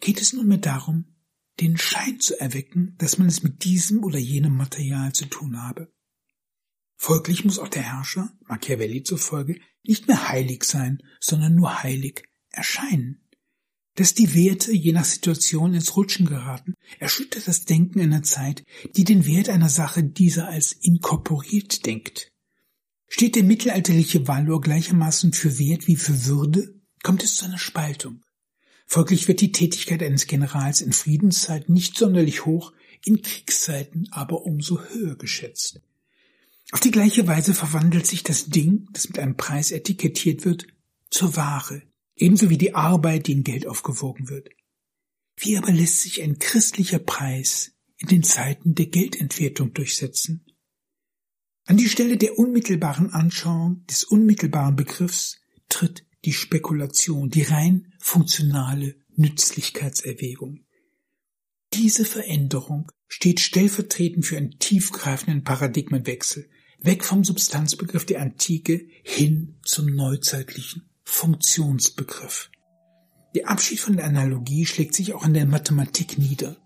Geht es nunmehr darum, den Schein zu erwecken, dass man es mit diesem oder jenem Material zu tun habe? Folglich muss auch der Herrscher, Machiavelli zufolge, nicht mehr heilig sein, sondern nur heilig erscheinen. Dass die Werte je nach Situation ins Rutschen geraten, erschüttert das Denken einer Zeit, die den Wert einer Sache dieser als inkorporiert denkt. Steht der mittelalterliche Valor gleichermaßen für Wert wie für Würde, kommt es zu einer Spaltung. Folglich wird die Tätigkeit eines Generals in Friedenszeiten nicht sonderlich hoch, in Kriegszeiten aber umso höher geschätzt. Auf die gleiche Weise verwandelt sich das Ding, das mit einem Preis etikettiert wird, zur Ware, ebenso wie die Arbeit, die in Geld aufgewogen wird. Wie aber lässt sich ein christlicher Preis in den Zeiten der Geldentwertung durchsetzen? An die Stelle der unmittelbaren Anschauung des unmittelbaren Begriffs tritt die Spekulation, die rein funktionale Nützlichkeitserwägung. Diese Veränderung steht stellvertretend für einen tiefgreifenden Paradigmenwechsel, weg vom Substanzbegriff der Antike hin zum neuzeitlichen Funktionsbegriff. Der Abschied von der Analogie schlägt sich auch in der Mathematik nieder.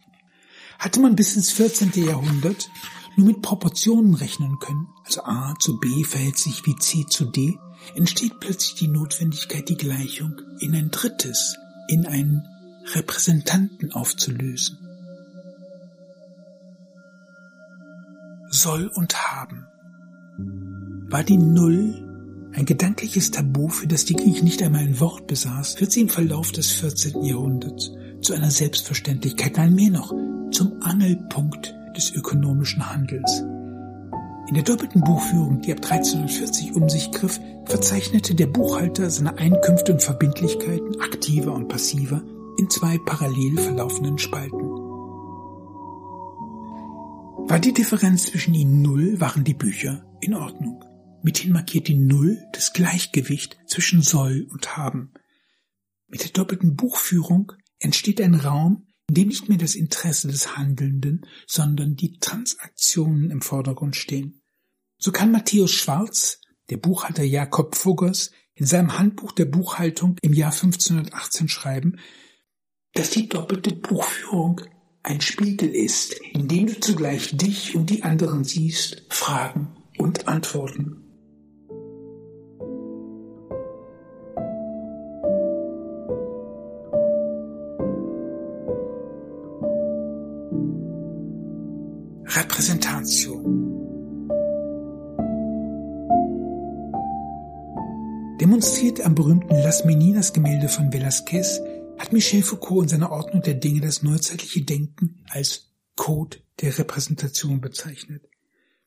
Hatte man bis ins 14. Jahrhundert nur mit Proportionen rechnen können, also a zu b verhält sich wie c zu d, entsteht plötzlich die Notwendigkeit, die Gleichung in ein drittes, in einen Repräsentanten aufzulösen. Soll und haben war die Null ein gedankliches Tabu, für das die Griechen nicht einmal ein Wort besaß, wird sie im Verlauf des 14. Jahrhunderts zu einer Selbstverständlichkeit, nein mehr noch, zum Angelpunkt des ökonomischen Handels. In der doppelten Buchführung, die ab 1340 um sich griff, verzeichnete der Buchhalter seine Einkünfte und Verbindlichkeiten, aktiver und passiver, in zwei parallel verlaufenden Spalten. War die Differenz zwischen ihnen null, waren die Bücher in Ordnung. Mithin markiert die Null das Gleichgewicht zwischen soll und haben. Mit der doppelten Buchführung entsteht ein Raum, in dem nicht mehr das Interesse des Handelnden, sondern die Transaktionen im Vordergrund stehen. So kann Matthäus Schwarz, der Buchhalter Jakob Fuggers, in seinem Handbuch der Buchhaltung im Jahr 1518 schreiben, dass die doppelte Buchführung ein Spiegel ist, in dem du zugleich dich und die anderen siehst, Fragen und Antworten. Repräsentation Demonstriert am berühmten Las Meninas Gemälde von Velázquez hat Michel Foucault in seiner Ordnung der Dinge das neuzeitliche Denken als Code der Repräsentation bezeichnet.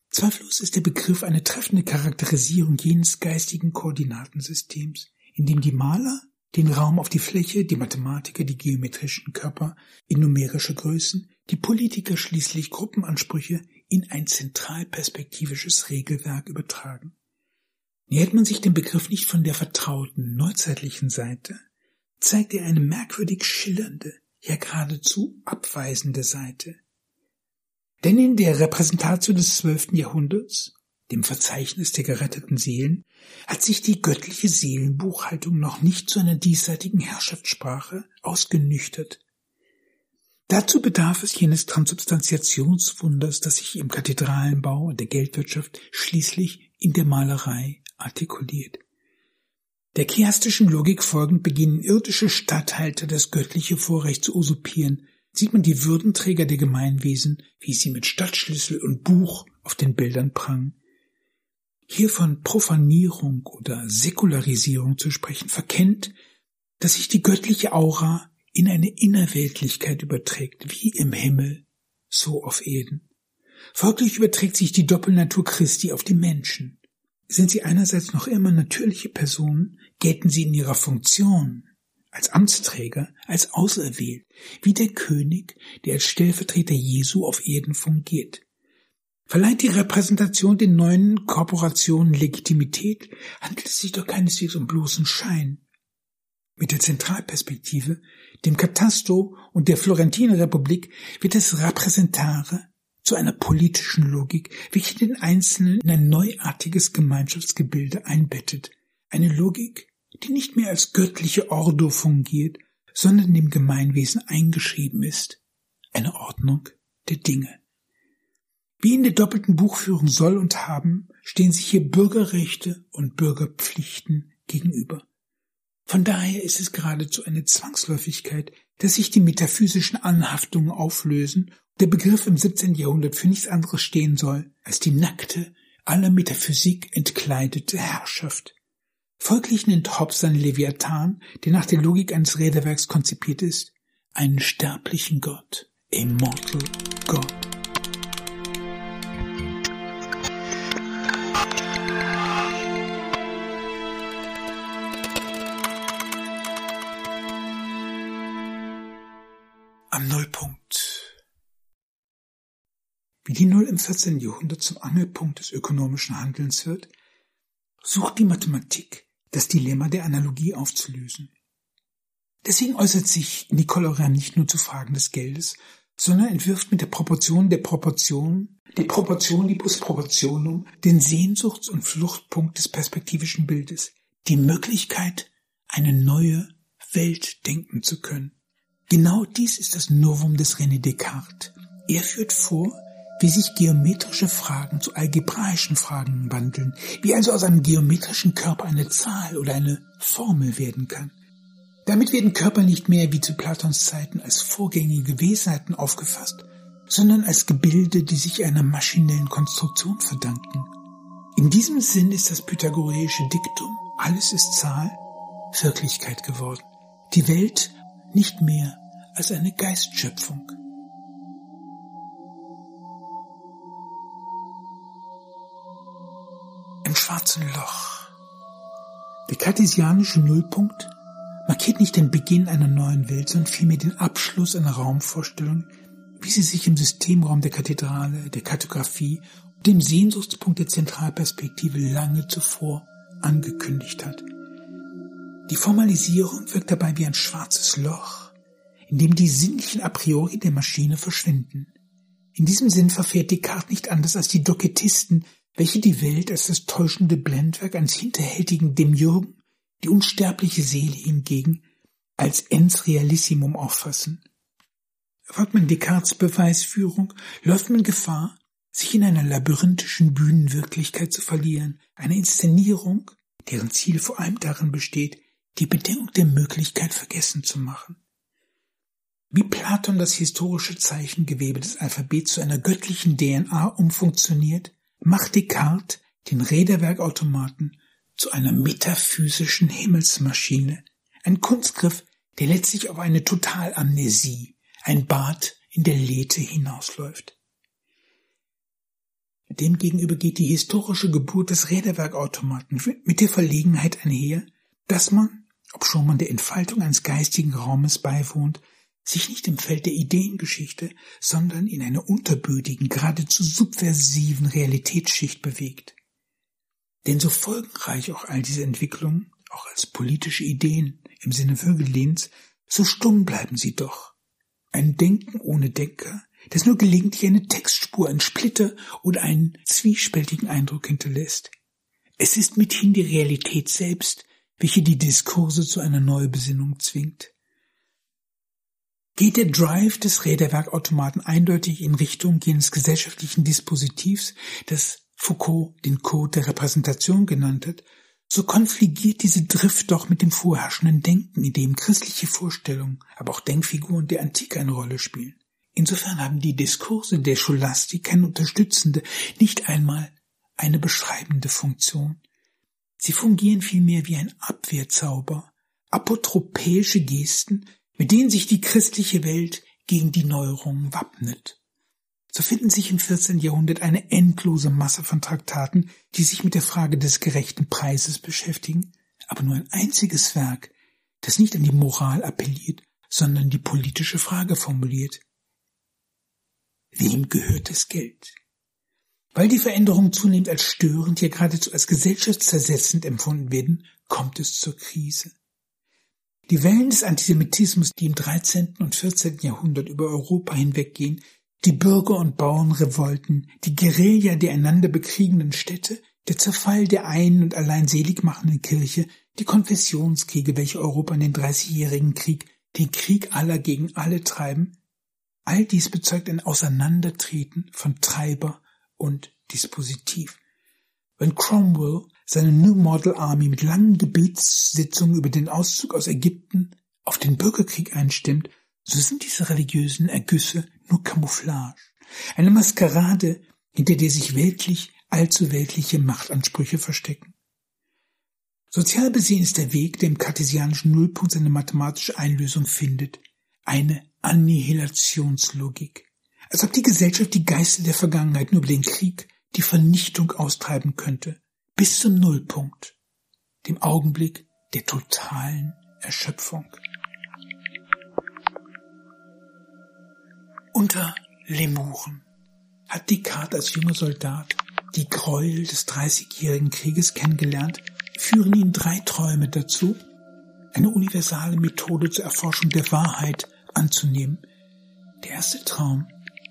Zweifellos ist der Begriff eine treffende Charakterisierung jenes geistigen Koordinatensystems, in dem die Maler den Raum auf die Fläche, die Mathematiker die geometrischen Körper in numerische Größen, die Politiker schließlich Gruppenansprüche in ein zentralperspektivisches Regelwerk übertragen. Nähert man sich dem Begriff nicht von der vertrauten neuzeitlichen Seite, zeigt er eine merkwürdig schillernde, ja geradezu abweisende Seite. Denn in der Repräsentation des zwölften Jahrhunderts, dem Verzeichnis der geretteten Seelen, hat sich die göttliche Seelenbuchhaltung noch nicht zu einer diesseitigen Herrschaftssprache ausgenüchtert. Dazu bedarf es jenes Transubstantiationswunders, das sich im Kathedralenbau und der Geldwirtschaft schließlich in der Malerei artikuliert. Der chiastischen Logik folgend beginnen irdische Statthalter das göttliche Vorrecht zu usurpieren, sieht man die Würdenträger der Gemeinwesen, wie sie mit Stadtschlüssel und Buch auf den Bildern prangen. Hier von Profanierung oder Säkularisierung zu sprechen, verkennt, dass sich die göttliche Aura in eine Innerweltlichkeit überträgt, wie im Himmel, so auf Erden. Folglich überträgt sich die Doppelnatur Christi auf die Menschen. Sind sie einerseits noch immer natürliche Personen, gelten sie in ihrer Funktion als Amtsträger, als auserwählt, wie der König, der als Stellvertreter Jesu auf Erden fungiert. Verleiht die Repräsentation den neuen Korporationen Legitimität, handelt es sich doch keineswegs um bloßen Schein. Mit der Zentralperspektive, dem Katasto und der Florentiner Republik wird das Repräsentare zu einer politischen Logik, welche den Einzelnen in ein neuartiges Gemeinschaftsgebilde einbettet. Eine Logik, die nicht mehr als göttliche Ordo fungiert, sondern dem Gemeinwesen eingeschrieben ist. Eine Ordnung der Dinge. Wie in der doppelten Buchführung soll und haben, stehen sich hier Bürgerrechte und Bürgerpflichten gegenüber. Von daher ist es geradezu eine Zwangsläufigkeit, dass sich die metaphysischen Anhaftungen auflösen und der Begriff im 17. Jahrhundert für nichts anderes stehen soll als die nackte, aller Metaphysik entkleidete Herrschaft. Folglich nennt Hobbes seinen Leviathan, der nach der Logik eines Räderwerks konzipiert ist, einen sterblichen Gott, a mortal God. Am Nullpunkt. Wie die Null im 14. Jahrhundert zum Angelpunkt des ökonomischen Handelns wird, sucht die Mathematik das Dilemma der Analogie aufzulösen. Deswegen äußert sich Nicole Aurin nicht nur zu Fragen des Geldes, sondern entwirft mit der Proportion der Proportion, die Proportion libus proportionum, den Sehnsuchts- und Fluchtpunkt des perspektivischen Bildes, die Möglichkeit, eine neue Welt denken zu können. Genau dies ist das Novum des René Descartes. Er führt vor, wie sich geometrische Fragen zu algebraischen Fragen wandeln, wie also aus einem geometrischen Körper eine Zahl oder eine Formel werden kann. Damit werden Körper nicht mehr wie zu Platons Zeiten als vorgängige Wesenheiten aufgefasst, sondern als Gebilde, die sich einer maschinellen Konstruktion verdanken. In diesem Sinn ist das pythagoreische Diktum, alles ist Zahl, Wirklichkeit geworden. Die Welt nicht mehr als eine Geistschöpfung. Im schwarzen Loch. Der kartesianische Nullpunkt markiert nicht den Beginn einer neuen Welt, sondern vielmehr den Abschluss einer Raumvorstellung, wie sie sich im Systemraum der Kathedrale, der Kartografie und dem Sehnsuchtspunkt der Zentralperspektive lange zuvor angekündigt hat. Die Formalisierung wirkt dabei wie ein schwarzes Loch, in dem die sinnlichen A priori der Maschine verschwinden. In diesem Sinn verfährt Descartes nicht anders als die Doketisten, welche die Welt als das täuschende Blendwerk eines hinterhältigen Demiurgen, die unsterbliche Seele hingegen als ens realissimum auffassen. Folgt man Descartes Beweisführung, läuft man Gefahr, sich in einer labyrinthischen Bühnenwirklichkeit zu verlieren, eine Inszenierung, deren Ziel vor allem darin besteht, die Bedingung der Möglichkeit vergessen zu machen. Wie Platon das historische Zeichengewebe des Alphabets zu einer göttlichen DNA umfunktioniert, macht Descartes den Räderwerkautomaten zu einer metaphysischen Himmelsmaschine, ein Kunstgriff, der letztlich auf eine Totalamnesie, ein Bad in der Lethe hinausläuft. Demgegenüber geht die historische Geburt des Räderwerkautomaten mit der Verlegenheit einher, dass man, obschon man der Entfaltung eines geistigen Raumes beiwohnt, sich nicht im Feld der Ideengeschichte, sondern in einer unterbödigen, geradezu subversiven Realitätsschicht bewegt. Denn so folgenreich auch all diese Entwicklungen, auch als politische Ideen im Sinne Vögelins, so stumm bleiben sie doch. Ein Denken ohne Denker, das nur gelegentlich eine Textspur, ein Splitter oder einen zwiespältigen Eindruck hinterlässt. Es ist mithin die Realität selbst, welche die Diskurse zu einer Neubesinnung zwingt geht der Drive des Räderwerkautomaten eindeutig in Richtung jenes gesellschaftlichen Dispositivs, das Foucault den Code der Repräsentation genannt hat, so konfligiert diese Drift doch mit dem vorherrschenden Denken, in dem christliche Vorstellungen, aber auch Denkfiguren der Antike eine Rolle spielen. Insofern haben die Diskurse der Scholastik keine unterstützende, nicht einmal eine beschreibende Funktion. Sie fungieren vielmehr wie ein Abwehrzauber, apotropäische Gesten, mit denen sich die christliche Welt gegen die Neuerungen wappnet. So finden sich im 14. Jahrhundert eine endlose Masse von Traktaten, die sich mit der Frage des gerechten Preises beschäftigen, aber nur ein einziges Werk, das nicht an die Moral appelliert, sondern die politische Frage formuliert. Wem gehört das Geld? Weil die Veränderungen zunehmend als störend, ja geradezu als gesellschaftszersetzend empfunden werden, kommt es zur Krise. Die Wellen des Antisemitismus, die im 13. und 14. Jahrhundert über Europa hinweggehen, die Bürger- und Bauernrevolten, die Guerilla der einander bekriegenden Städte, der Zerfall der einen und allein selig machenden Kirche, die Konfessionskriege, welche Europa in den Dreißigjährigen Krieg, den Krieg aller gegen alle treiben, all dies bezeugt ein Auseinandertreten von Treiber und Dispositiv. Wenn Cromwell seine New Model Army mit langen Gebetssitzungen über den Auszug aus Ägypten auf den Bürgerkrieg einstimmt, so sind diese religiösen Ergüsse nur Camouflage, eine Maskerade, hinter der sich weltlich, allzu weltliche Machtansprüche verstecken. Sozial besehen ist der Weg, der im kartesianischen Nullpunkt seine mathematische Einlösung findet, eine Annihilationslogik. Als ob die Gesellschaft die Geister der Vergangenheit nur über den Krieg, die Vernichtung austreiben könnte, bis zum Nullpunkt, dem Augenblick der totalen Erschöpfung. Unter Lemuren hat Descartes als junger Soldat die Gräuel des Dreißigjährigen Krieges kennengelernt, führen ihn drei Träume dazu, eine universale Methode zur Erforschung der Wahrheit anzunehmen. Der erste Traum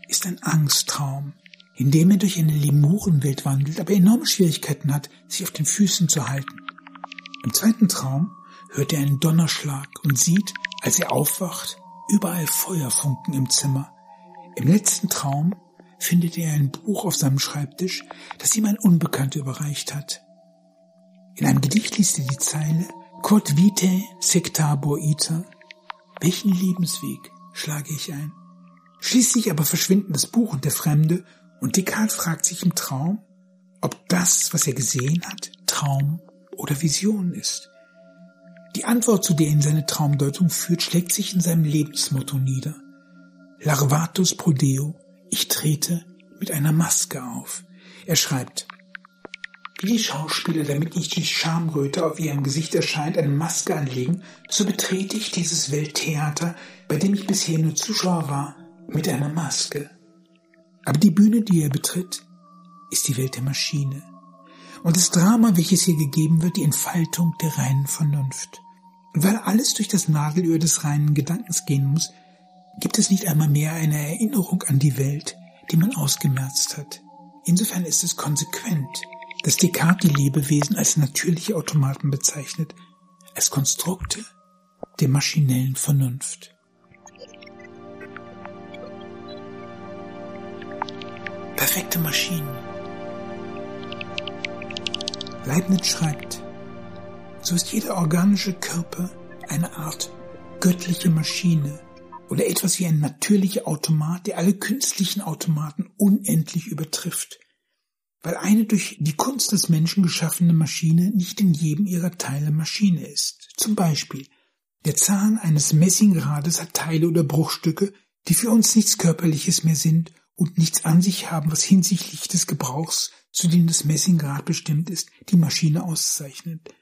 ist ein Angsttraum, in dem er durch eine Lemurenwelt wandelt, aber enorme Schwierigkeiten hat, sich auf den Füßen zu halten. Im zweiten Traum hört er einen Donnerschlag und sieht, als er aufwacht, überall Feuerfunken im Zimmer. Im letzten Traum findet er ein Buch auf seinem Schreibtisch, das ihm ein Unbekannter überreicht hat. In einem Gedicht liest er die Zeile Quod vitae sectabor ita. Welchen Lebensweg schlage ich ein? Schließlich aber verschwinden das Buch und der Fremde und Descartes fragt sich im Traum, ob das, was er gesehen hat, Traum oder Vision ist. Die Antwort, zu der ihn seine Traumdeutung führt, schlägt sich in seinem Lebensmotto nieder. Larvatus Prodeo, ich trete mit einer Maske auf. Er schreibt, wie die Schauspieler, damit nicht die Schamröte auf ihrem Gesicht erscheint, eine Maske anlegen, so betrete ich dieses Welttheater, bei dem ich bisher nur Zuschauer war, mit einer Maske. Aber die Bühne, die er betritt, ist die Welt der Maschine. Und das Drama, welches hier gegeben wird, die Entfaltung der reinen Vernunft. Und weil alles durch das Nadelöhr des reinen Gedankens gehen muss, gibt es nicht einmal mehr eine Erinnerung an die Welt, die man ausgemerzt hat. Insofern ist es konsequent, dass Descartes die Lebewesen als natürliche Automaten bezeichnet, als Konstrukte der maschinellen Vernunft. Perfekte Maschinen. Leibniz schreibt, so ist jeder organische Körper eine Art göttliche Maschine, oder etwas wie ein natürlicher Automat, der alle künstlichen Automaten unendlich übertrifft, weil eine durch die Kunst des Menschen geschaffene Maschine nicht in jedem ihrer Teile Maschine ist. Zum Beispiel, der Zahn eines Messingrades hat Teile oder Bruchstücke, die für uns nichts Körperliches mehr sind und nichts an sich haben, was hinsichtlich des Gebrauchs, zu dem das Messingrad bestimmt ist, die Maschine auszeichnet.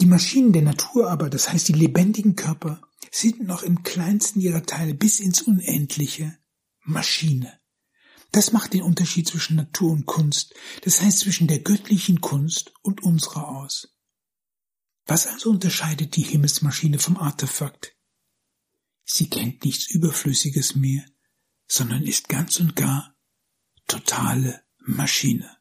Die Maschinen der Natur aber, das heißt die lebendigen Körper, sind noch im kleinsten ihrer Teile bis ins Unendliche Maschine. Das macht den Unterschied zwischen Natur und Kunst, das heißt zwischen der göttlichen Kunst und unserer aus. Was also unterscheidet die Himmelsmaschine vom Artefakt? Sie kennt nichts Überflüssiges mehr, sondern ist ganz und gar totale Maschine.